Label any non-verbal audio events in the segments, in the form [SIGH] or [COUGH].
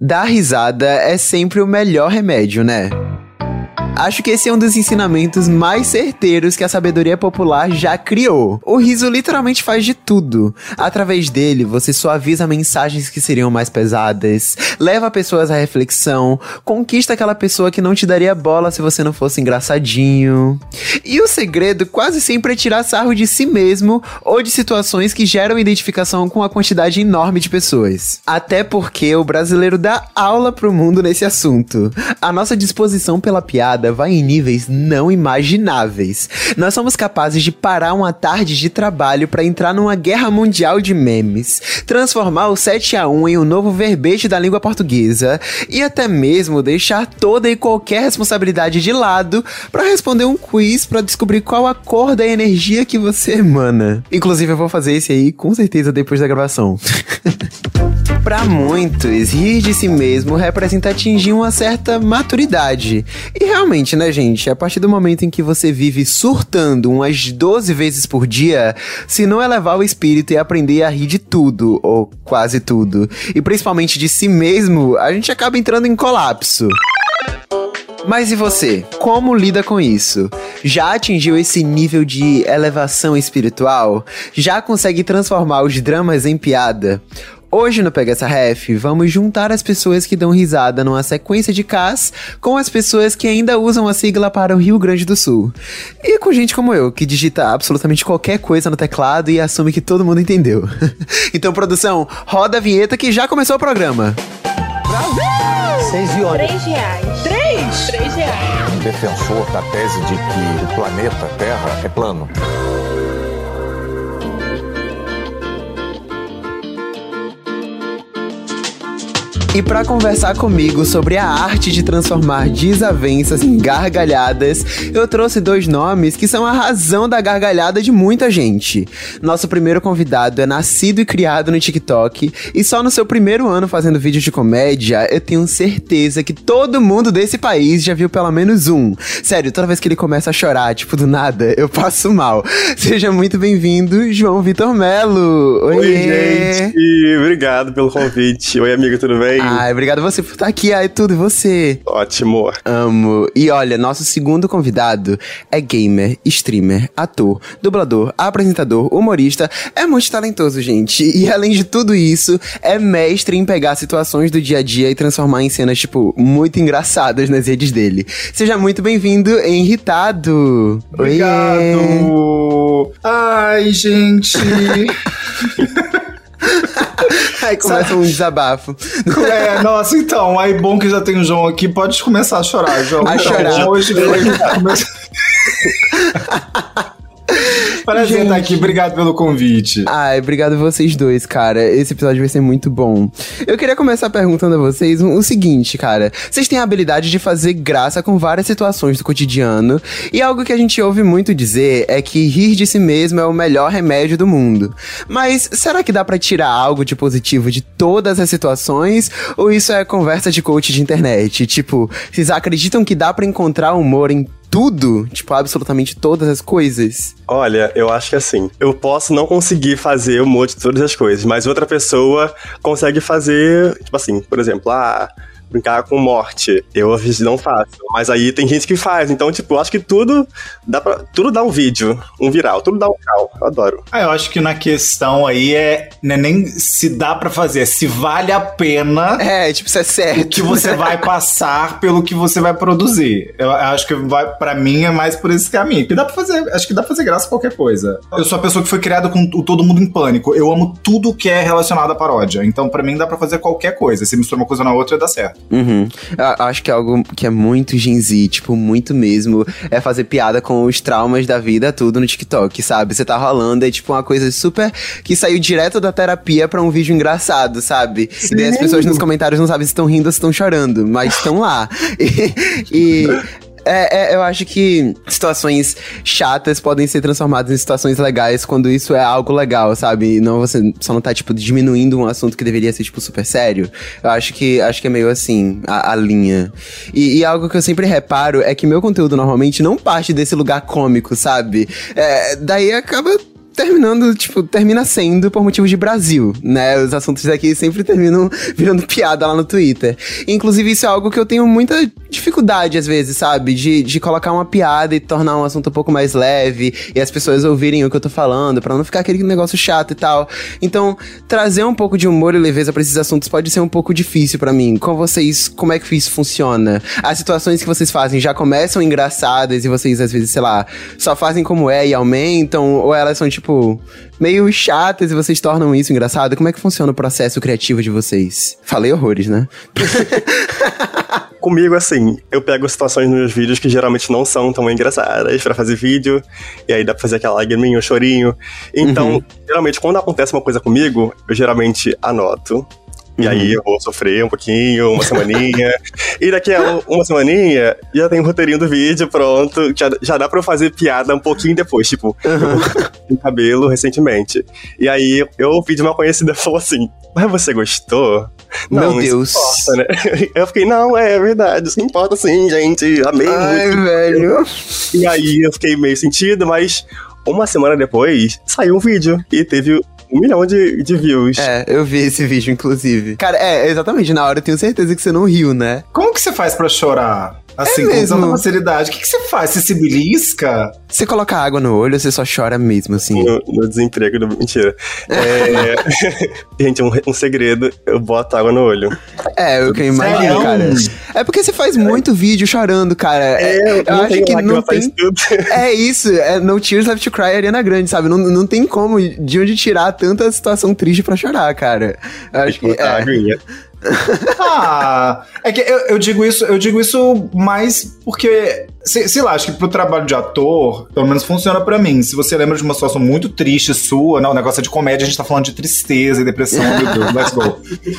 Dar risada é sempre o melhor remédio, né? Acho que esse é um dos ensinamentos mais certeiros que a sabedoria popular já criou. O riso literalmente faz de tudo. Através dele, você suaviza mensagens que seriam mais pesadas, leva pessoas à reflexão, conquista aquela pessoa que não te daria bola se você não fosse engraçadinho. E o segredo quase sempre é tirar sarro de si mesmo ou de situações que geram identificação com a quantidade enorme de pessoas. Até porque o brasileiro dá aula pro mundo nesse assunto. A nossa disposição pela piada vai em níveis não imagináveis. Nós somos capazes de parar uma tarde de trabalho para entrar numa guerra mundial de memes, transformar o 7 a 1 em um novo verbete da língua portuguesa e até mesmo deixar toda e qualquer responsabilidade de lado para responder um quiz para descobrir qual a cor da energia que você emana. Inclusive eu vou fazer esse aí com certeza depois da gravação. [LAUGHS] Para muitos, rir de si mesmo representa atingir uma certa maturidade. E realmente, né, gente? A partir do momento em que você vive surtando umas 12 vezes por dia, se não elevar o espírito e aprender a rir de tudo, ou quase tudo, e principalmente de si mesmo, a gente acaba entrando em colapso. Mas e você? Como lida com isso? Já atingiu esse nível de elevação espiritual? Já consegue transformar os dramas em piada? Hoje no Pega essa Ref, vamos juntar as pessoas que dão risada numa sequência de Ks com as pessoas que ainda usam a sigla para o Rio Grande do Sul. E com gente como eu, que digita absolutamente qualquer coisa no teclado e assume que todo mundo entendeu. [LAUGHS] então, produção, roda a vinheta que já começou o programa. Brasil! Seis e Três reais. Três? Três reais. Um defensor da tese de que o planeta Terra é plano. E para conversar comigo sobre a arte de transformar desavenças em gargalhadas, eu trouxe dois nomes que são a razão da gargalhada de muita gente. Nosso primeiro convidado é nascido e criado no TikTok e só no seu primeiro ano fazendo vídeos de comédia, eu tenho certeza que todo mundo desse país já viu pelo menos um. Sério, toda vez que ele começa a chorar, tipo do nada, eu passo mal. [LAUGHS] Seja muito bem-vindo, João Vitor Melo. Oi, gente. Obrigado pelo convite. Oi, amiga, tudo bem? Ai, obrigado você por estar aqui. Ai, tudo, e você? Ótimo. Amo. E olha, nosso segundo convidado é gamer, streamer, ator, dublador, apresentador, humorista. É muito talentoso, gente. E além de tudo isso, é mestre em pegar situações do dia a dia e transformar em cenas, tipo, muito engraçadas nas redes dele. Seja muito bem-vindo, Irritado. Obrigado. Ai, gente. [LAUGHS] Aí começa um desabafo. [LAUGHS] É, nossa, então, aí bom que já tem o João aqui, pode começar a chorar, João. A então, chorar. Hoje [LAUGHS] começa... [LAUGHS] Prazer Gente. estar aqui, obrigado pelo convite. Ai, obrigado vocês dois, cara. Esse episódio vai ser muito bom. Eu queria começar perguntando a vocês o seguinte, cara. Vocês têm a habilidade de fazer graça com várias situações do cotidiano. E algo que a gente ouve muito dizer é que rir de si mesmo é o melhor remédio do mundo. Mas será que dá pra tirar algo de positivo de todas as situações? Ou isso é conversa de coach de internet? Tipo, vocês acreditam que dá pra encontrar humor em tudo? Tipo, absolutamente todas as coisas? Olha, eu acho que assim, eu posso não conseguir fazer humor de todas as coisas, mas outra pessoa consegue fazer, tipo assim, por exemplo, ah, brincar com morte. Eu às vezes não faço, mas aí tem gente que faz. Então, tipo, eu acho que tudo dá pra, tudo dá um vídeo, um viral, tudo dá um cal. Eu adoro. Ah, eu acho que na questão aí é não é nem se dá pra fazer, é se vale a pena É, tipo, isso é certo. que você vai passar pelo que você vai produzir. Eu acho que vai para mim é mais por esse caminho. Que dá para fazer, acho que dá pra fazer graça a qualquer coisa. Eu sou a pessoa que foi criada com o todo mundo em pânico. Eu amo tudo que é relacionado à paródia. Então para mim dá pra fazer qualquer coisa. Se mistura uma coisa na outra dá certo. Uhum. Eu acho que é algo que é muito Gen Z, tipo, muito mesmo. É fazer piada com os traumas da vida, tudo no TikTok, sabe? Você tá rolando, é tipo uma coisa super. que saiu direto da terapia pra um vídeo engraçado, sabe? E daí as pessoas nos comentários não sabem se estão rindo ou se estão chorando, mas estão lá. [LAUGHS] E. e é, é, eu acho que situações chatas podem ser transformadas em situações legais quando isso é algo legal, sabe? Não você só não tá, tipo, diminuindo um assunto que deveria ser, tipo, super sério. Eu acho que acho que é meio assim, a, a linha. E, e algo que eu sempre reparo é que meu conteúdo normalmente não parte desse lugar cômico, sabe? É, daí acaba terminando, tipo, termina sendo por motivos de Brasil, né? Os assuntos daqui sempre terminam [LAUGHS] virando piada lá no Twitter. Inclusive, isso é algo que eu tenho muita dificuldade, às vezes, sabe? De, de colocar uma piada e tornar um assunto um pouco mais leve e as pessoas ouvirem o que eu tô falando, para não ficar aquele negócio chato e tal. Então, trazer um pouco de humor e leveza para esses assuntos pode ser um pouco difícil para mim. Com vocês, como é que isso funciona? As situações que vocês fazem já começam engraçadas e vocês, às vezes, sei lá, só fazem como é e aumentam? Ou elas são, tipo, meio chatas e vocês tornam isso engraçado? Como é que funciona o processo criativo de vocês? Falei horrores, né? [LAUGHS] Comigo, assim, eu pego situações nos meus vídeos que geralmente não são tão engraçadas para fazer vídeo, e aí dá pra fazer aquela lagriminha, um chorinho. Então, uhum. geralmente, quando acontece uma coisa comigo, eu geralmente anoto. E uhum. aí eu vou sofrer um pouquinho, uma semaninha. [LAUGHS] e daqui a uma semaninha, já tem o um roteirinho do vídeo pronto. Já, já dá pra eu fazer piada um pouquinho depois. Tipo, uhum. cabelo recentemente. E aí eu de uma conhecida [LAUGHS] falou assim: Mas você gostou? Não, Meu Deus. Importa, né? [LAUGHS] Eu fiquei, não, é verdade, isso importa sim, gente. Amei Ai, muito. velho. E aí eu fiquei meio sentido, mas uma semana depois saiu um vídeo e teve um milhão de, de views. É, eu vi esse vídeo, inclusive. Cara, é, exatamente, na hora eu tenho certeza que você não riu, né? Como que você faz pra chorar? Assim, é mesmo. com tanta facilidade. O que, que você faz? Você se belisca? Você coloca água no olho ou você só chora mesmo, assim? No, no desemprego, do... mentira. É... [LAUGHS] Gente, um, um, segredo, eu boto água no olho. É, que eu imagino, cara. É porque você faz muito vídeo chorando, cara. É, eu, eu acho que não tem... [LAUGHS] É isso, é No Tears Left to Cry Ariana Grande, sabe? Não, não tem como de onde tirar tanta situação triste pra chorar, cara. Eu acho que... É. [LAUGHS] ah, é que eu, eu, digo isso, eu digo isso mais porque, sei, sei, lá, acho que pro trabalho de ator, pelo menos funciona para mim. Se você lembra de uma situação muito triste sua, não, o negócio é de comédia, a gente tá falando de tristeza e depressão, meu Deus, let's go.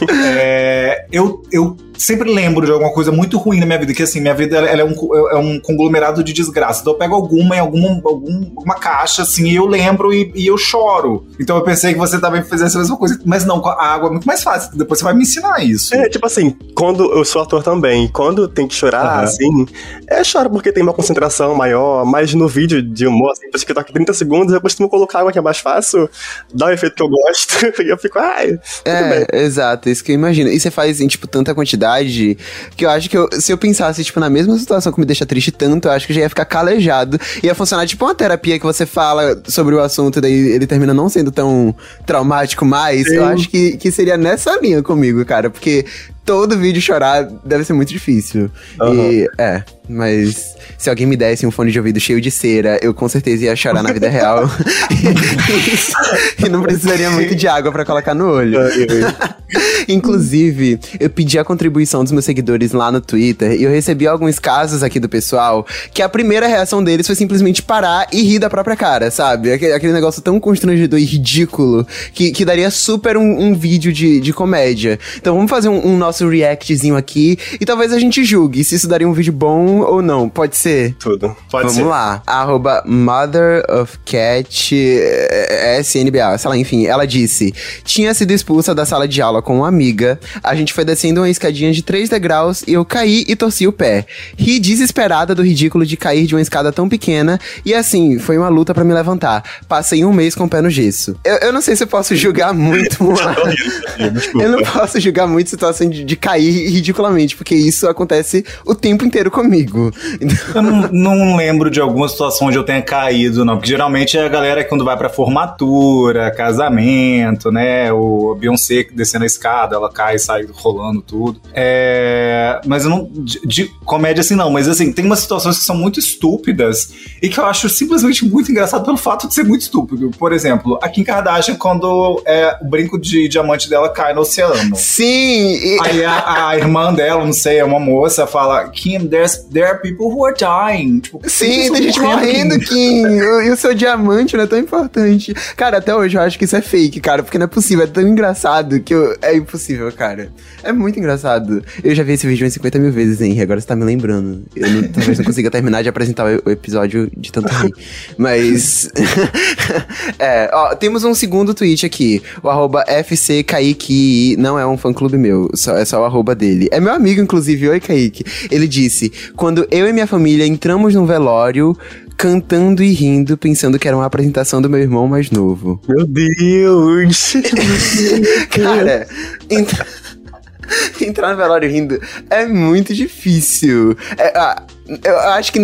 [LAUGHS] É, eu, eu sempre lembro de alguma coisa muito ruim na minha vida, que assim, minha vida ela é, um, é um conglomerado de desgraça. Então eu pego alguma em alguma, algum, alguma caixa, assim, e eu lembro e, e, eu choro. Então eu pensei que você também fizesse a mesma coisa. Mas não, a água é muito mais fácil. Depois você vai me ensinar isso. É, tipo assim, quando eu sou ator também, quando tem que chorar, uhum. assim, é choro porque tem uma concentração maior, mas no vídeo de humor, assim, que toca 30 segundos, eu costumo colocar água que é mais fácil, dá o efeito que eu gosto, [LAUGHS] e eu fico, ai, É, bem. exato, isso que eu imagino. E você faz em, tipo, tanta quantidade que eu acho que eu, se eu pensasse, tipo, na mesma situação que me deixa triste tanto, eu acho que já ia ficar calejado. Ia funcionar tipo uma terapia que você fala sobre o assunto e daí ele termina não sendo tão traumático mais. Sim. Eu acho que, que seria nessa linha comigo, cara. Porque todo vídeo chorar deve ser muito difícil. Uhum. E, é, mas se alguém me desse um fone de ouvido cheio de cera, eu com certeza ia chorar na vida real. [LAUGHS] e não precisaria muito de água para colocar no olho. [LAUGHS] Inclusive, eu pedi a contribuição dos meus seguidores lá no Twitter e eu recebi alguns casos aqui do pessoal que a primeira reação deles foi simplesmente parar e rir da própria cara, sabe? Aquele, aquele negócio tão constrangedor e ridículo que, que daria super um, um vídeo de, de comédia. Então vamos fazer um, um nosso nosso reactzinho aqui e talvez a gente julgue se isso daria um vídeo bom ou não. Pode ser? Tudo. Pode Vamos ser. lá. Arroba Mother of Cat eh, SNBA, sei lá, enfim. Ela disse: Tinha sido expulsa da sala de aula com uma amiga. A gente foi descendo uma escadinha de 3 degraus e eu caí e torci o pé. Ri desesperada do ridículo de cair de uma escada tão pequena e assim, foi uma luta para me levantar. Passei um mês com o pé no gesso. Eu, eu não sei se eu posso julgar muito. [LAUGHS] eu não posso julgar muito situação de, de cair ridiculamente, porque isso acontece o tempo inteiro comigo. Eu não, não, lembro de alguma situação onde eu tenha caído, não, porque geralmente é a galera quando vai pra formatura, casamento, né? O Beyoncé descendo a escada, ela cai e sai rolando tudo. É, mas eu não. De, de, comédia assim não, mas assim, tem umas situações que são muito estúpidas e que eu acho simplesmente muito engraçado pelo fato de ser muito estúpido. Por exemplo, a Kim Kardashian, quando é, o brinco de diamante dela cai no oceano. Sim! E... Aí a, a, irmã dela, não sei, é uma moça, fala: Kim, there's, there are people who are dying. Tipo, Sim, tem gente morrendo, Kim. e o seu diamante não é tão importante. Cara, até hoje eu acho que isso é fake, cara, porque não é possível. É tão engraçado que eu, é impossível, cara. É muito engraçado. Eu já vi esse vídeo umas 50 mil vezes, Henry. Agora você tá me lembrando. Eu não, [LAUGHS] talvez não consiga terminar de apresentar o, episódio de tanto rir. Mas. [LAUGHS] é, ó, temos um segundo tweet aqui. O arroba não é um fã clube meu. Só, é só o arroba dele. É meu amigo, inclusive. Oi, Kaique. Ele disse: Quando eu e minha família entramos num velório, cantando e rindo, pensando que era uma apresentação do meu irmão mais novo. Meu Deus! [LAUGHS] Cara, entra- [LAUGHS] entrar no velório rindo é muito difícil. É, ah, eu acho que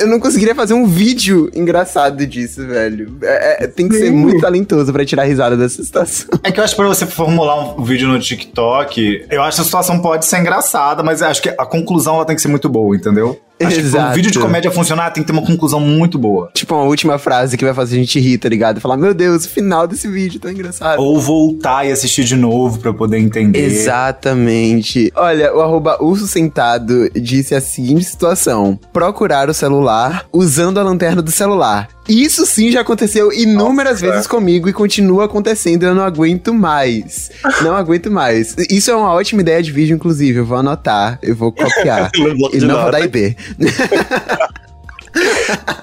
eu não conseguiria fazer um vídeo engraçado disso, velho. É- é- tem que ser Sim. muito talentoso pra tirar risada dessa situação. É que eu acho que pra você formular um vídeo no TikTok, eu acho que a situação pode ser engraçada, mas acho que a conclusão ela tem que ser muito boa, entendeu? Acho que pra um Exato. vídeo de comédia funcionar, tem que ter uma conclusão muito boa. Tipo, uma última frase que vai fazer a gente rir, tá ligado? Falar, meu Deus, o final desse vídeo tá engraçado. Ou voltar e assistir de novo pra eu poder entender. Exatamente. Olha, o arroba urso sentado disse a seguinte situação: procurar o celular usando a lanterna do celular. Isso sim já aconteceu inúmeras vezes comigo e continua acontecendo. Eu não aguento mais. Não aguento mais. Isso é uma ótima ideia de vídeo, inclusive. Eu vou anotar, eu vou copiar. [LAUGHS] E não vou dar IB. [LAUGHS]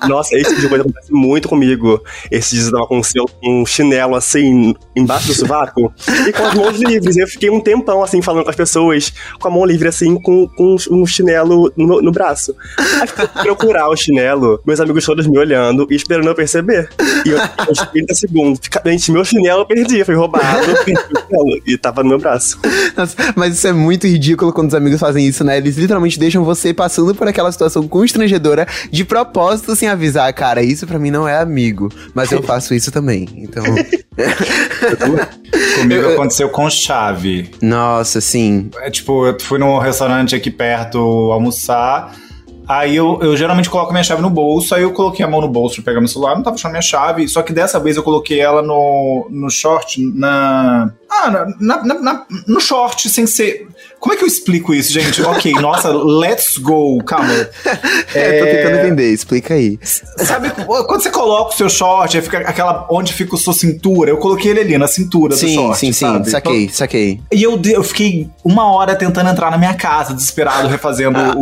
Nossa, esse tipo de coisa acontece muito comigo. Esses dias eu tava com um chinelo assim, embaixo do sovaco, e com as mãos livres. Eu fiquei um tempão assim, falando com as pessoas, com a mão livre assim, com, com um chinelo no, no braço. Aí fui procurar o chinelo, meus amigos todos me olhando e esperando eu perceber. E eu, uns 30 segundos. Gente, meu chinelo eu perdi, foi roubado, [LAUGHS] perdi o chinelo, e tava no meu braço. Nossa, mas isso é muito ridículo quando os amigos fazem isso, né? Eles literalmente deixam você passando por aquela situação constrangedora de propósito sem avisar, cara. Isso pra mim não é amigo. Mas eu [LAUGHS] faço isso também. Então. [LAUGHS] Comigo aconteceu com chave. Nossa, sim. É tipo, eu fui num restaurante aqui perto almoçar. Aí eu, eu geralmente coloco minha chave no bolso, aí eu coloquei a mão no bolso pra pegar meu celular, não tava achando minha chave, só que dessa vez eu coloquei ela no, no short, na. Ah, na- na- na- no short, sem ser. Como é que eu explico isso, gente? ok, [LAUGHS] nossa, let's go, calma. É, tô tentando entender, explica aí. Sabe quando você coloca o seu short, fica aquela. onde fica a sua cintura? Eu coloquei ele ali, na cintura do Sim, short. sim, sim. sabe? Saquei, saquei. E eu, eu fiquei uma hora tentando entrar na minha casa, desesperado, refazendo Ah. o,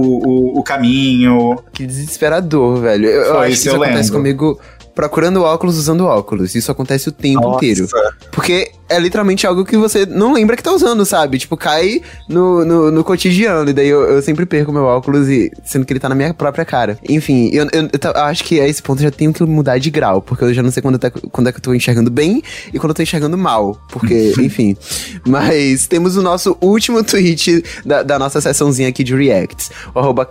o, o caminho. Que desesperador, velho. Eu, eu Foi, acho que isso isso eu acontece lembro. comigo procurando óculos usando óculos. Isso acontece o tempo Nossa. inteiro. Porque é literalmente algo que você não lembra que tá usando, sabe? Tipo, cai no, no, no cotidiano. E daí eu, eu sempre perco meu óculos, e, sendo que ele tá na minha própria cara. Enfim, eu, eu, eu acho que a esse ponto eu já tenho que mudar de grau. Porque eu já não sei quando, tá, quando é que eu tô enxergando bem e quando eu tô enxergando mal. Porque, [LAUGHS] enfim. Mas temos o nosso último tweet da, da nossa sessãozinha aqui de reacts. O arroba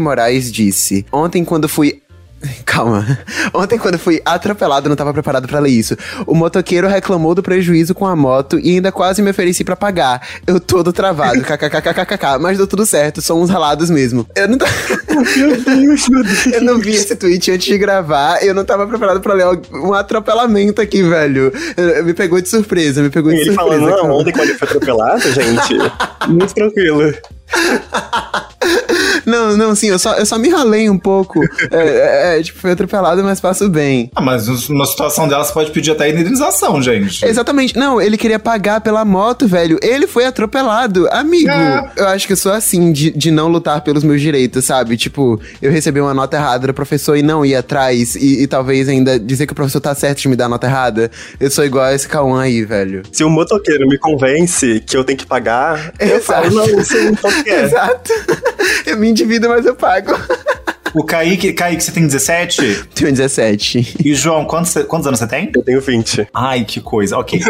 Moraes disse: Ontem, quando fui [LAUGHS] Calma. Ontem, quando fui atropelado, eu não tava preparado pra ler isso. O motoqueiro reclamou do prejuízo com a moto e ainda quase me ofereci pra pagar. Eu todo travado, [LAUGHS] kkkkkk, mas deu tudo certo, são uns ralados mesmo. Eu não, ta- [LAUGHS] Meu Deus, meu Deus. eu não vi esse tweet antes de gravar, eu não tava preparado pra ler um atropelamento aqui, velho. Me pegou de surpresa, me pegou de ele surpresa. falando, não, calma. ontem quando ele foi atropelado, gente, muito tranquilo. [LAUGHS] Não, não, sim, eu só, eu só me ralei um pouco. É, é, é, tipo, fui atropelado, mas passo bem. Ah, mas na situação dela você pode pedir até indenização, gente. Exatamente. Não, ele queria pagar pela moto, velho. Ele foi atropelado. Amigo, É. eu acho que eu sou assim, de, de não lutar pelos meus direitos, sabe? Tipo, eu recebi uma nota errada do professor e não ir atrás. E, e talvez ainda dizer que o professor tá certo de me dar a nota errada. Eu sou igual a esse Cauã aí, velho. Se o motoqueiro me convence que eu tenho que pagar, eu Exato. falo, não, você não [LAUGHS] Exato. Eu me endivido, mas eu pago. O Kaique, Kaique, você tem 17? Tenho 17. E João, quantos, quantos anos você tem? Eu tenho 20. Ai, que coisa, ok.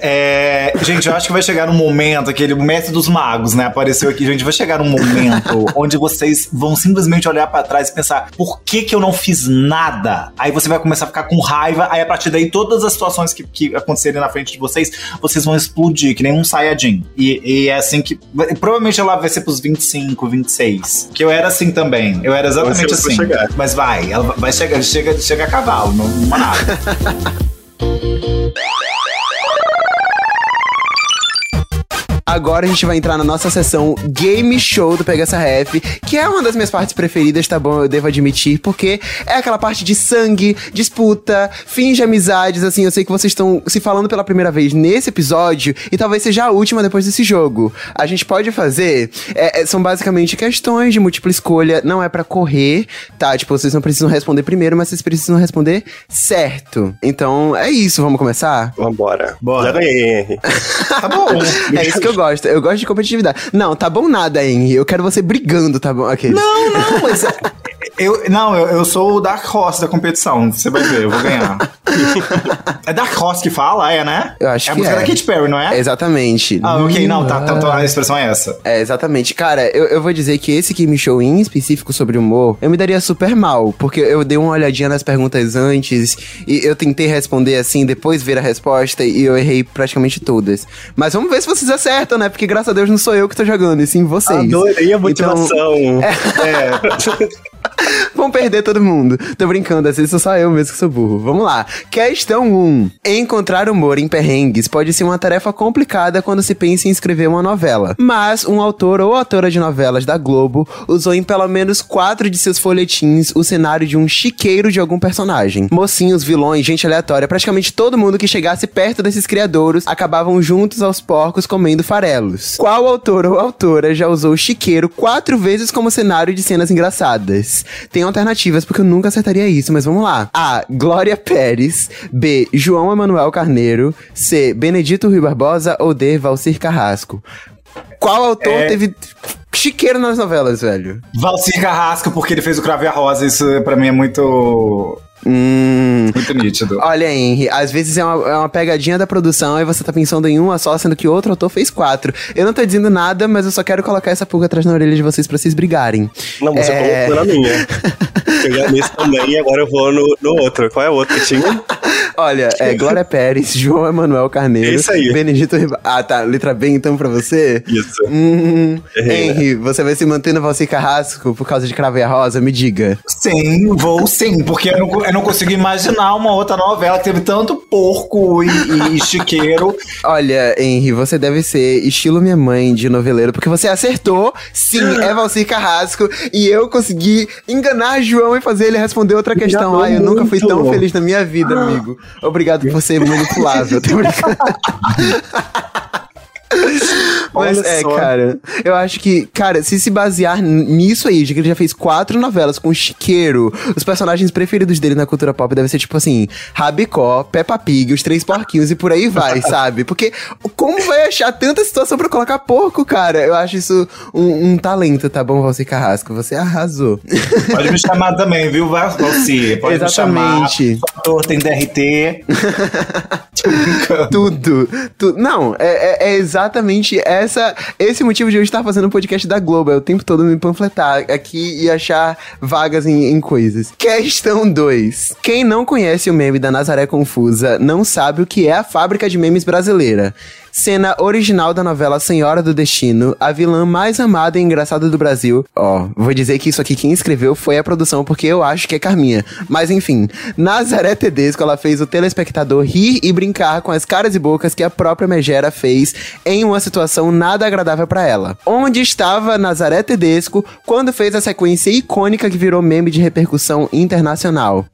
É, gente, eu acho que vai chegar um momento, aquele mestre dos magos, né? Apareceu aqui, gente. Vai chegar um momento onde vocês vão simplesmente olhar pra trás e pensar: por que que eu não fiz nada? Aí você vai começar a ficar com raiva, aí a partir daí todas as situações que, que acontecerem na frente de vocês, vocês vão explodir, que nem um Saiyajin. E, e é assim que. Provavelmente ela vai ser pros 25, 26. Que eu era assim também. Eu era exatamente Assim. Mas vai, ela vai chegar, chega, chega a cavalo, não, não nada. [LAUGHS] Agora a gente vai entrar na nossa sessão Game Show do Pega essa Ref, que é uma das minhas partes preferidas, tá bom? Eu devo admitir, porque é aquela parte de sangue, disputa, fim de amizades, assim, eu sei que vocês estão se falando pela primeira vez nesse episódio, e talvez seja a última depois desse jogo. A gente pode fazer, é, é, são basicamente questões de múltipla escolha, não é pra correr, tá? Tipo, vocês não precisam responder primeiro, mas vocês precisam responder certo. Então, é isso, vamos começar? Vambora. Bora. Já ganhei, Henry. [LAUGHS] Tá bom. É isso que eu gosto. Eu gosto de competitividade. Não, tá bom nada, Henry. Eu quero você brigando, tá bom? Aquele. Não, não, mas é- [LAUGHS] Eu, não, eu, eu sou o Dark Horse da competição. Você vai ver, eu vou ganhar. é Dark Horse que fala, é, né? Eu acho é a que música é. da Katy Perry, não é? Exatamente. Ah, ok, não, tá, tá, tá, a expressão é essa. É, exatamente. Cara, eu, eu vou dizer que esse Game Show em específico sobre humor, eu me daria super mal, porque eu dei uma olhadinha nas perguntas antes e eu tentei responder assim, depois ver a resposta e eu errei praticamente todas. Mas vamos ver se vocês acertam, né? Porque graças a Deus não sou eu que tô jogando, e sim vocês. Adorei a motivação. [LAUGHS] É. [LAUGHS] Vão perder todo mundo. Tô brincando, vezes sou só eu mesmo que sou burro. Vamos lá. Questão 1. Encontrar humor em perrengues pode ser uma tarefa complicada quando se pensa em escrever uma novela. Mas um autor ou autora de novelas da Globo usou em pelo menos quatro de seus folhetins o cenário de um chiqueiro de algum personagem. Mocinhos, vilões, gente aleatória, praticamente todo mundo que chegasse perto desses criadouros acabavam juntos aos porcos comendo farelos. Qual autor ou autora já usou o chiqueiro quatro vezes como cenário de cenas engraçadas? Tem alternativas, porque eu nunca acertaria isso, mas vamos lá. A. Glória Pérez. B. João Emanuel Carneiro. C. Benedito Rui Barbosa. Ou D. Valcir Carrasco. Qual autor É. teve chiqueiro nas novelas, velho? Valcir Carrasco, porque ele fez o Cravo e a Rosa, isso pra mim é muito. Hum. Muito nítido. Olha, Henry, às vezes é uma, é uma pegadinha da produção e você tá pensando em uma só, sendo que outro autor fez quatro. Eu não tô dizendo nada, mas eu só quero colocar essa pulga atrás na orelha de vocês pra vocês brigarem. Não, você É. colocou na minha. [LAUGHS] Já nesse também e agora eu vou no, no outro. Qual é o outro que tinha? Olha, é [LAUGHS] Glória Pérez, João Emanuel Carneiro, Isso aí. Benedito Riba... Ah, tá. Letra B então pra você? Isso. Hum, Errei, Henry, você vai se manter no Valci Carrasco por causa de Cravo e a Rosa? Me diga. Sim, vou sim, porque eu não, eu não consigo imaginar uma outra novela que teve tanto porco e, e chiqueiro. [LAUGHS] Olha, Henry, você deve ser estilo minha mãe de noveleiro, porque você acertou, sim, [LAUGHS] é Valci Carrasco, e eu consegui enganar João e fazer ele responder outra questão. Ai, eu nunca fui tão feliz na minha vida, amigo. Obrigado por ser manipulável. Tô brincando. [LAUGHS] [LAUGHS] Mas Olha é, só. cara, eu acho que, cara, se se basear nisso aí, de que ele já fez quatro novelas com chiqueiro, os personagens preferidos dele na cultura pop devem ser tipo assim, Rabicó, Peppa Pig, os Três Porquinhos e por aí vai, [LAUGHS] sabe? Porque como vai achar tanta situação pra colocar porco, cara? Eu acho isso um, um talento, tá bom, Valci Carrasco? Você arrasou. [LAUGHS] Pode me chamar também, viu, Val- Valci? Pode Exatamente. me chamar. O ator tem DRT. Tudo, tudo. Não, é, é- é exatamente essa, esse motivo de eu estar fazendo um podcast da Globo. É o tempo todo me panfletar aqui e achar vagas em, em coisas. Questão 2. Quem não conhece o meme da Nazaré Confusa não sabe o que é a fábrica de memes brasileira. Cena original da novela Senhora do Destino, a vilã mais amada e engraçada do Brasil. Ó, vou dizer que isso aqui quem escreveu foi a produção, porque eu acho que é Carminha. Mas enfim, Nazaré Tedesco, ela fez o telespectador rir e brincar com as caras e bocas que a própria Megera fez em uma situação nada agradável pra ela. Onde estava Nazaré Tedesco quando fez a sequência icônica que virou meme de repercussão internacional?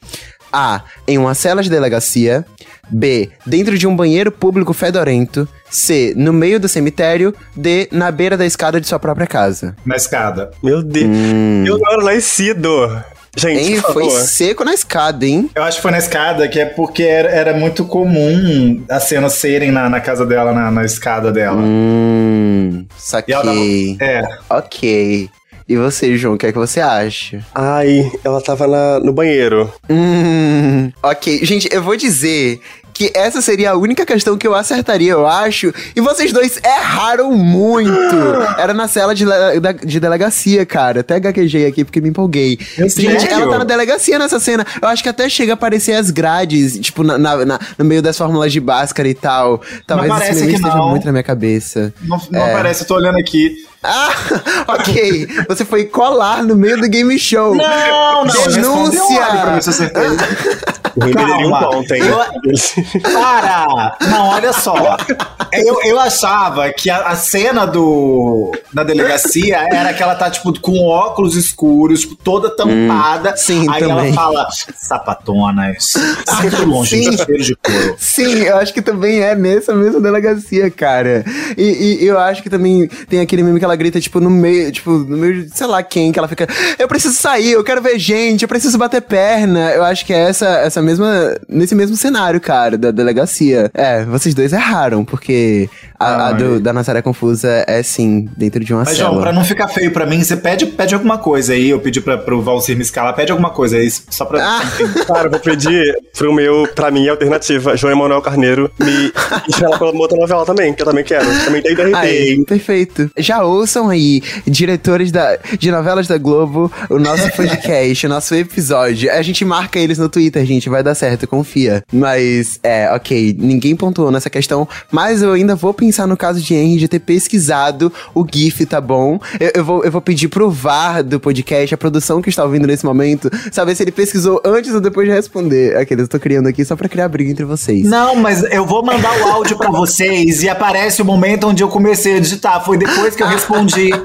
A. Em uma cela de delegacia. B. Dentro de um banheiro público fedorento. C. No meio do cemitério. D. Na beira da escada de sua própria casa. Na escada. Meu Deus. Eu não era nascido. Gente, Hein? por Foi seco na escada, hein? Eu acho que foi na escada, que é porque era, era muito comum as cenas serem na, na casa dela, na, na escada dela. Hum. E ela tava- Saquei. É. Ok. E você, João, o que é que você acha? Ai, ela tava na- no banheiro. Hum, ok. Gente, eu vou dizer que essa seria a única questão que eu acertaria, eu acho. E vocês dois erraram muito. [GASPS] Era na cela de, de delegacia, cara. Até gaguejei aqui porque me empolguei. Gente, Sério? ela tá na delegacia nessa cena. Eu acho que até chega a aparecer as grades, tipo, na, na- na- no meio das fórmulas de Bhaskara e tal. Talvez parece esse que esteja não. muito na minha cabeça. Não, não É. aparece, eu tô olhando aqui. Ah, [LAUGHS] ok. Você foi colar no meio do game show. Não, não. Denúncia! ver se eu [LAUGHS] O Rui teria um Calma. ponto, hein? Para! Não, olha só. Eu, eu achava que a, a cena do da delegacia era que ela tá, tipo, com óculos escuros, tipo, toda tampada. sim, Aí também. ela fala, sapatonas, sempre longe Sim. de cheiro de couro. Sim, eu acho que também é nessa mesma delegacia, cara. E, e eu acho que também tem aquele meme que ela grita, tipo, no meio, tipo, no meio de sei lá quem, que ela fica. Eu preciso sair, eu quero ver gente, eu preciso bater perna. Eu acho que é essa, essa mesma. Nesse mesmo cenário, cara, da delegacia. É, vocês dois erraram, porque A, a do, da Nazaré Confusa é sim, dentro de uma Mas, cela. João, pra não ficar feio pra mim, você pede, pede alguma coisa aí. Eu pedi pra, pro Valcir me escalar, pede alguma coisa aí, só pra. Ah. [LAUGHS] Cara, eu vou pedir pro meu, pra mim, alternativa, João Emanuel Carneiro, me estrela pela outra novela também, que eu também quero. Também tem DRT, Aí, hein? perfeito. Já ouçam aí, diretores da, de novelas da Globo, o nosso [LAUGHS] podcast, o nosso episódio. A gente marca eles no Twitter, gente, vai dar certo, confia. Mas, é, ok, ninguém pontuou nessa questão, mas eu ainda vou pensar no caso de Henry de ter pesquisado o GIF, tá bom? Eu, eu vou, eu vou pedir pro VAR do podcast, a produção que está ouvindo nesse momento, saber se ele pesquisou antes ou depois de responder. Aqueles eu tô criando aqui só pra criar briga entre vocês. Não, mas eu vou mandar o áudio pra vocês e aparece o momento onde eu comecei a digitar. Foi depois que eu respondi. [LAUGHS]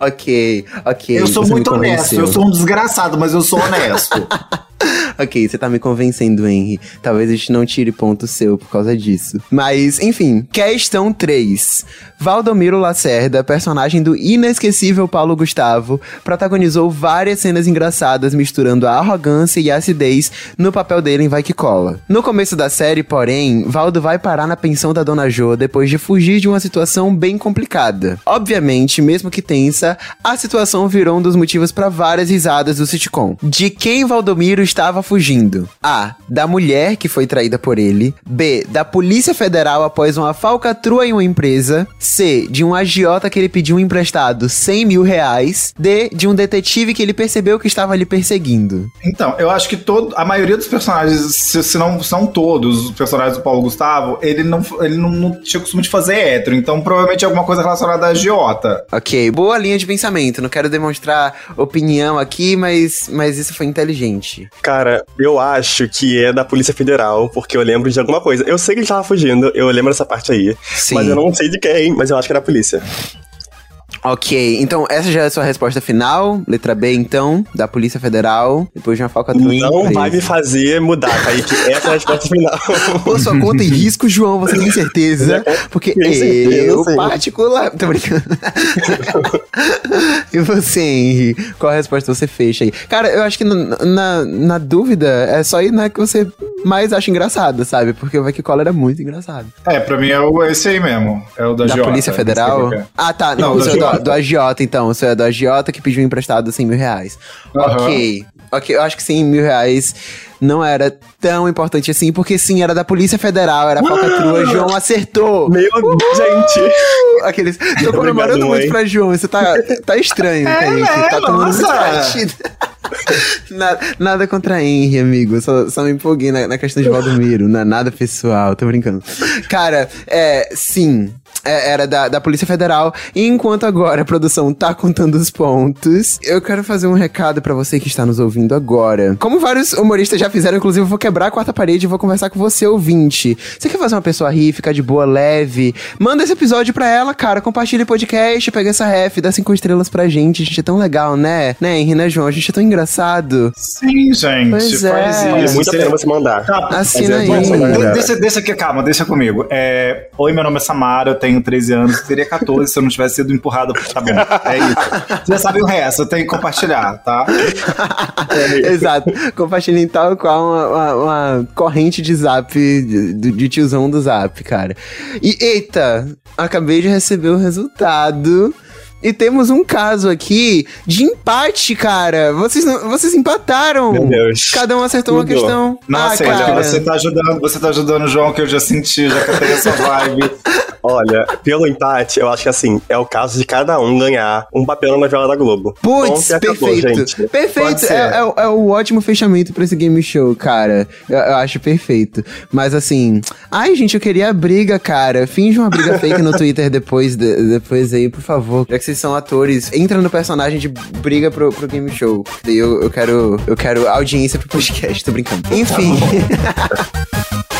Ok, ok. eu sou muito honesto, eu sou um desgraçado, mas eu sou honesto. [LAUGHS] [LAUGHS] Ok, você tá me convencendo, Henry. Talvez a gente não tire ponto seu por causa disso. Mas, enfim, questão 3. Valdomiro Lacerda, personagem do inesquecível Paulo Gustavo, protagonizou várias cenas engraçadas misturando a arrogância e a acidez no papel dele em Vai Que Cola. No começo da série, porém, Valdo vai parar na pensão da Dona Jo depois de fugir de uma situação bem complicada. Obviamente, mesmo que tensa, a situação virou um dos motivos para várias risadas do sitcom. De quem Valdomiro estava fugindo? A. Da mulher que foi traída por ele. B. Da Polícia Federal após uma falcatrua em uma empresa. C. De um agiota que ele pediu um emprestado 100 mil reais. D. De um detetive que ele percebeu que estava lhe perseguindo. Então, eu acho que todo, a maioria dos personagens, se, se não são todos os personagens do Paulo Gustavo, ele não, ele não, não tinha costume de fazer hétero, então provavelmente é alguma coisa relacionada a agiota. Ok, boa linha de pensamento. Não quero demonstrar opinião aqui, mas, mas isso foi inteligente. Cara, eu acho que é da Polícia Federal, porque eu lembro de alguma coisa. Eu sei que ele tava fugindo, eu lembro dessa parte aí. Sim. Mas eu não sei de quem, mas eu acho que era a polícia. Ok, então essa já é a sua resposta final. Letra B, então, da Polícia Federal, depois de uma falcatrua Não empresa. vai me fazer mudar, Kaique. Essa é a resposta final. [LAUGHS] Pô, sua conta em risco, João, você tem certeza? [LAUGHS] Porque certeza, eu, sim. particular... Tô brincando. [LAUGHS] e você, Henry? Qual a resposta você fecha aí? Cara, eu acho que na, na, na dúvida, é só ir na que você mais acha engraçada, sabe? Porque o Vai Que Cola era muito engraçado. É, pra mim é o, esse aí mesmo. É o da, Da. Polícia Federal? Não sei qual que é. Ah, tá. Não, Não, o seu é agiota. do agiota, então. Seu é do agiota que pediu emprestado 100 mil reais. Aham. Ok. Ok, eu acho que 100 mil reais não era tão importante assim, porque sim, era da Polícia Federal, era falcatrua. João acertou! Meu, gente. Aqueles. Tô comemorando muito pra João. Você tá, tá estranho, Kaique. Tá tomando muito nossa. partido. [LAUGHS] nada, nada contra Henry, amigo. Só, só me empolguei na, na questão de Valdomiro. Não é nada pessoal, tô brincando. Cara, é. Sim. É, era da, da Polícia Federal. E enquanto agora a produção tá contando os pontos, eu quero fazer um recado pra você que está nos ouvindo agora. Como vários humoristas já fizeram, inclusive eu vou quebrar a quarta parede e vou conversar com você, ouvinte. Você quer fazer uma pessoa rir, ficar de boa, leve? Manda esse episódio pra ela, cara. Compartilha o podcast, pega essa ref, dá cinco estrelas pra gente. A gente é tão legal, né? Né, Henry, né, João? A gente é tão engraçado. Sim, gente. Pois faz é. Isso. muito pena você mandar. Tá, Assina é aí. Deixa, deixa aqui, calma, deixa comigo. É, Oi, meu nome é Samara, tenho 13 anos, teria 14 se eu não tivesse sido empurrado. Tá bom, é isso. Vocês já sabem o resto, eu tenho que compartilhar, tá? [LAUGHS] Exato. Compartilhem tal qual uma, uma- uma corrente de zap, de, de tiozão do zap, cara. E eita, acabei de receber o resultado. E temos um caso aqui de empate, cara. Vocês, vocês empataram. Meu Deus. Cada um acertou uma questão. Nossa, ah, cara. você tá ajudando, você tá ajudando o João, que eu já senti, já tenho essa vibe. [LAUGHS] Olha, pelo empate, eu acho que assim, é o caso de cada um ganhar um papel na novela da Globo. Putz, acabou, perfeito. gente. Perfeito. É, é o- é o ótimo fechamento pra esse game show, cara. Eu, eu acho perfeito. Mas assim. Ai, gente, eu queria a briga, cara. Finge uma briga [LAUGHS] fake no Twitter depois, de- depois aí, por favor. Já que vocês são atores, entra no personagem de briga pro, pro game show. Daí eu, eu quero. Eu quero audiência pro podcast, tô brincando. Enfim. [LAUGHS]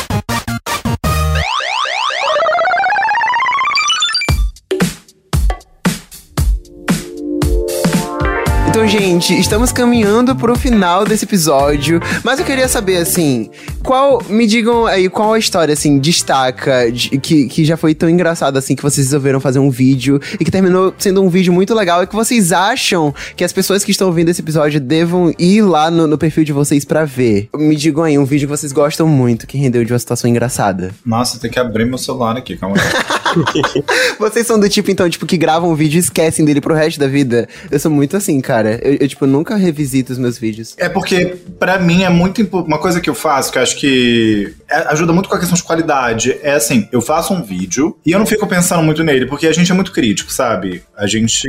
Então, gente, estamos caminhando pro final desse episódio, mas eu queria saber, assim, qual, me digam aí, qual a história, assim, destaca, de, que, que já foi tão engraçada, assim, que vocês resolveram fazer um vídeo e que terminou sendo um vídeo muito legal e que vocês acham que as pessoas que estão ouvindo esse episódio devam ir lá no, no perfil de vocês pra ver. Me digam aí, um vídeo que vocês gostam muito, que rendeu de uma situação engraçada. Nossa, tem que abrir meu celular aqui, calma aí. [LAUGHS] [LAUGHS] Vocês são do tipo, então, tipo, que gravam o vídeo e esquecem dele pro resto da vida? Eu sou muito assim, cara. Eu, eu, tipo, nunca revisito os meus vídeos. É porque, pra mim, é muito uma coisa que eu faço, que eu acho que é- ajuda muito com a questão de qualidade. É assim, eu faço um vídeo e eu não fico pensando muito nele, porque a gente é muito crítico, sabe? A gente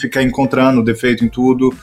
fica encontrando defeito em tudo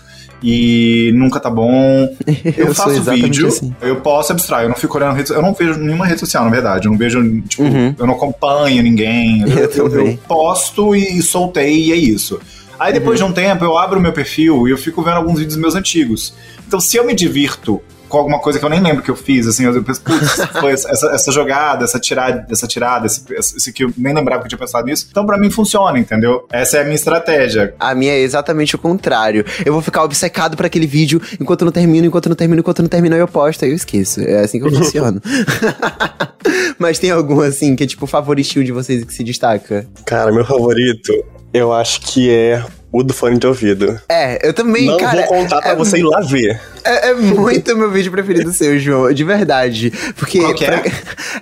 e nunca tá bom. [LAUGHS] Eu, sou faço vídeo, assim. eu posso abstrair, eu não fico olhando rede, eu não vejo nenhuma rede social, na verdade. Eu não vejo, tipo, Uhum. eu não acompanho ninguém. [LAUGHS] Eu também. posto e soltei e é isso. Aí depois Uhum. de um tempo eu abro o meu perfil e eu fico vendo alguns vídeos meus antigos. Então se eu me divirto com alguma coisa que eu nem lembro que eu fiz, assim, eu penso, putz, [LAUGHS] foi essa, essa- jogada, essa tirada, essa tirada, esse, esse que eu nem lembrava que eu tinha pensado nisso. Então pra mim funciona, entendeu? Essa é a minha estratégia. A minha é exatamente o contrário. Eu vou ficar obcecado por aquele vídeo enquanto não termino, enquanto não termino, enquanto não termino, aí eu posto, aí eu esqueço. É assim que eu [LAUGHS] funciono. [LAUGHS] Mas tem algum, assim, que é tipo o favoritinho de vocês que se destaca? Cara, meu favorito, eu acho que é o do fone de ouvido. É, eu também, Não cara. vou contar pra é, você ir lá ver. É, é muito meu vídeo preferido seu, João, de verdade. Porque. É? pra-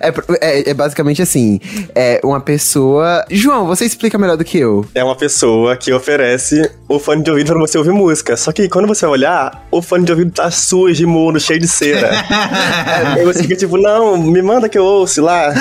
[LAUGHS] é, pra- é- é basicamente assim: é uma pessoa. João, você explica melhor do que eu. É uma pessoa que oferece o fone de ouvido pra você ouvir música. Só que quando você olhar, o fone de ouvido tá sujo, imundo, cheio de cera. aí [LAUGHS] você fica tipo, não, me manda que eu ouço lá.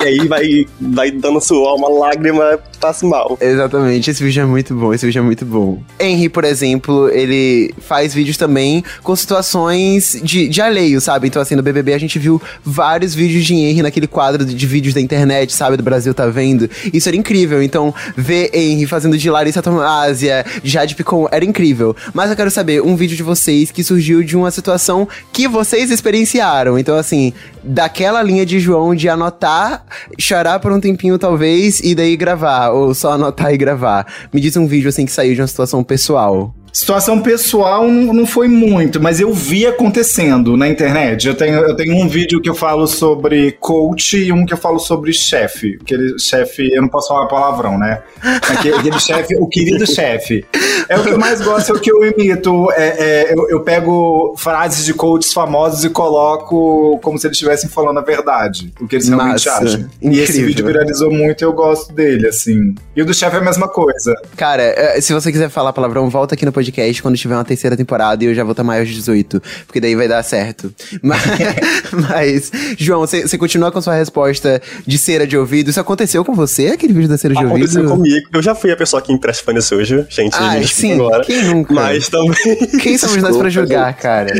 e aí vai, vai dando suor, uma lágrima, passa mal. Exatamente, esse vídeo é muito bom, esse vídeo é muito bom. Henry, por exemplo, ele faz vídeos também com situações de, de alheio, sabe? Então, assim, no BBB a gente viu vários vídeos de Henry naquele quadro de, de vídeos da internet, sabe? Do Brasil tá vendo. Isso era incrível. Então, ver Henry fazendo de Larissa Tomásia, de Jade Picon, era incrível. Mas eu quero saber um vídeo de vocês que surgiu de uma situação que vocês experienciaram. Então, assim, daquela linha de João de anotar, chorar por um tempinho talvez, e daí gravar, ou só anotar e gravar. Me diz um vídeo assim que saiu de uma situação pessoal. Situação pessoal não, não foi muito, mas eu vi acontecendo na internet. Eu tenho, eu tenho um vídeo que eu falo sobre coach e um que eu falo sobre chefe. Aquele chefe, eu não posso falar palavrão, né? Aquele, aquele [LAUGHS] chefe, o querido chefe. É o que eu mais gosto, é o que eu imito. É, é, eu, eu pego frases de coaches famosos e coloco como se eles estivessem falando a verdade. O que eles realmente Massa. acham. E esse Incrível. vídeo viralizou muito e eu gosto dele, assim. E o do chefe é a mesma coisa. Cara, eh, se você quiser falar palavrão, volta aqui no podcast quando tiver uma terceira temporada e eu já vou estar maior de 18, porque daí vai dar certo. [LAUGHS] Mas, [LAUGHS] mas, João, você você continua com sua resposta de cera de ouvido? Isso aconteceu com você, aquele vídeo da cera de Aconteceu ouvido? comigo. Eu já fui a pessoa que empresta fone sujo, gente. Ai, sim, agora. quem nunca? Mas também. Quem somos nós pra julgar, [LAUGHS] cara?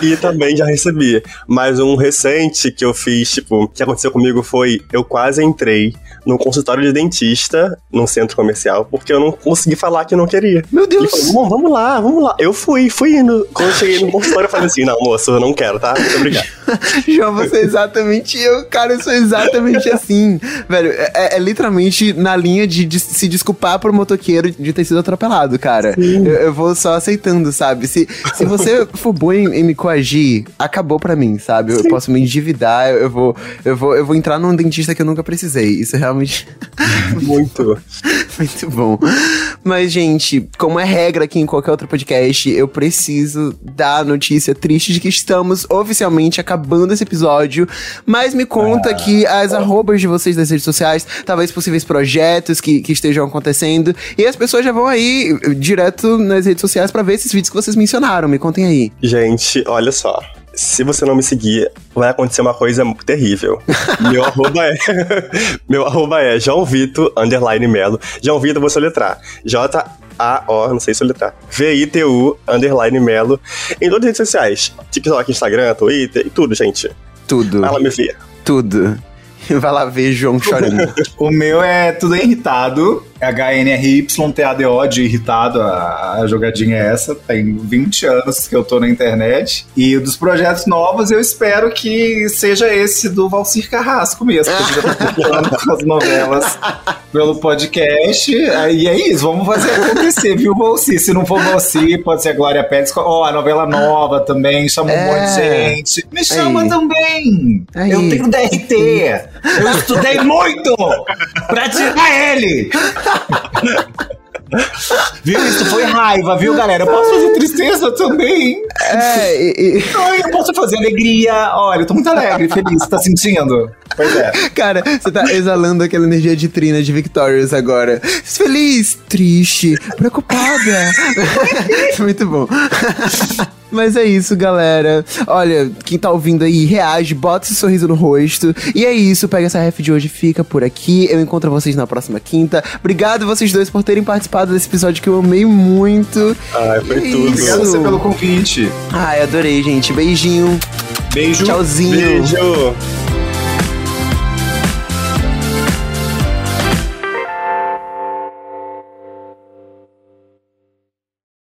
E também já recebi. Mas um recente que eu fiz, tipo, que aconteceu comigo foi: eu quase entrei num consultório de dentista, num centro comercial, porque eu não consegui falar que eu não queria. Meu Deus! "Bom, vamos lá, vamos lá. Eu fui, fui indo. Quando eu cheguei no consultório, eu falei assim: não, moço, eu não quero, tá? Muito obrigado. [LAUGHS] João, você é exatamente eu, cara, eu sou exatamente assim. Velho, é, é literalmente na linha de, de se desculpar pro motoqueiro de ter sido atropelado, cara. Eu, eu vou só aceitando, sabe? Se, se você [LAUGHS] for bom em, em me coagir, acabou pra mim, sabe? Eu, eu posso me endividar, eu, eu vou, eu, vou, eu vou entrar num dentista que eu nunca precisei. Isso é realmente Muito. [LAUGHS] muito bom. Mas, gente, como é regra aqui em qualquer outro podcast, eu preciso dar a notícia triste de que estamos oficialmente acabando esse episódio. Mas me conta que as arrobas de vocês das redes sociais, talvez possíveis projetos que, que estejam acontecendo. E as pessoas já vão aí direto nas redes sociais pra ver esses vídeos que vocês mencionaram. Me contem aí. Gente, olha só. Se você não me seguir, vai acontecer uma coisa terrível. [LAUGHS] Meu arroba é. [LAUGHS] meu arroba é João Vito, underline Melo. João Vito, eu vou soletrar. J-A-O, não sei soletrar. V-I-T-U, underline Melo. Em todas as redes sociais. TikTok, Instagram, Twitter e tudo, gente. Tudo. Vai lá me ver. Tudo. [LAUGHS] Vai lá ver João chorando. O meu é tudo irritado. HNRYTADO de irritado, a, a jogadinha é essa. Tem 20 anos que eu tô na internet. E dos projetos novos, eu espero que seja esse do Valcir Carrasco mesmo, que a gente já tá falando com as novelas pelo podcast. E é isso, vamos fazer acontecer, viu, Valcir? Se não for Valcir, pode ser a Glória Pérez. Ó, oh, a novela nova também, chama é. um monte de gente. Me chama Aí. também! Aí. Eu tenho DRT! Eu estudei muito pra tirar ele! ハハハハ! [LAUGHS] viu? Isso foi raiva, viu, galera? Eu posso fazer tristeza também. É, e, e... Ai, eu posso fazer alegria. Olha, eu tô muito alegre, feliz. Tá sentindo? Pois é. Cara, você tá exalando aquela energia de Trina de Victorious agora. Feliz, triste, preocupada. [LAUGHS] muito bom. Mas é isso, galera. Olha, quem tá ouvindo aí, reage, bota esse sorriso no rosto. E é isso, pega essa ref de hoje, fica por aqui. Eu encontro vocês na próxima quinta. Obrigado vocês dois por terem participado desse episódio que eu amei muito. Ai, foi tudo. Obrigado você pelo convite. Ai, adorei, gente. Beijinho. Beijo. Tchauzinho. Beijo.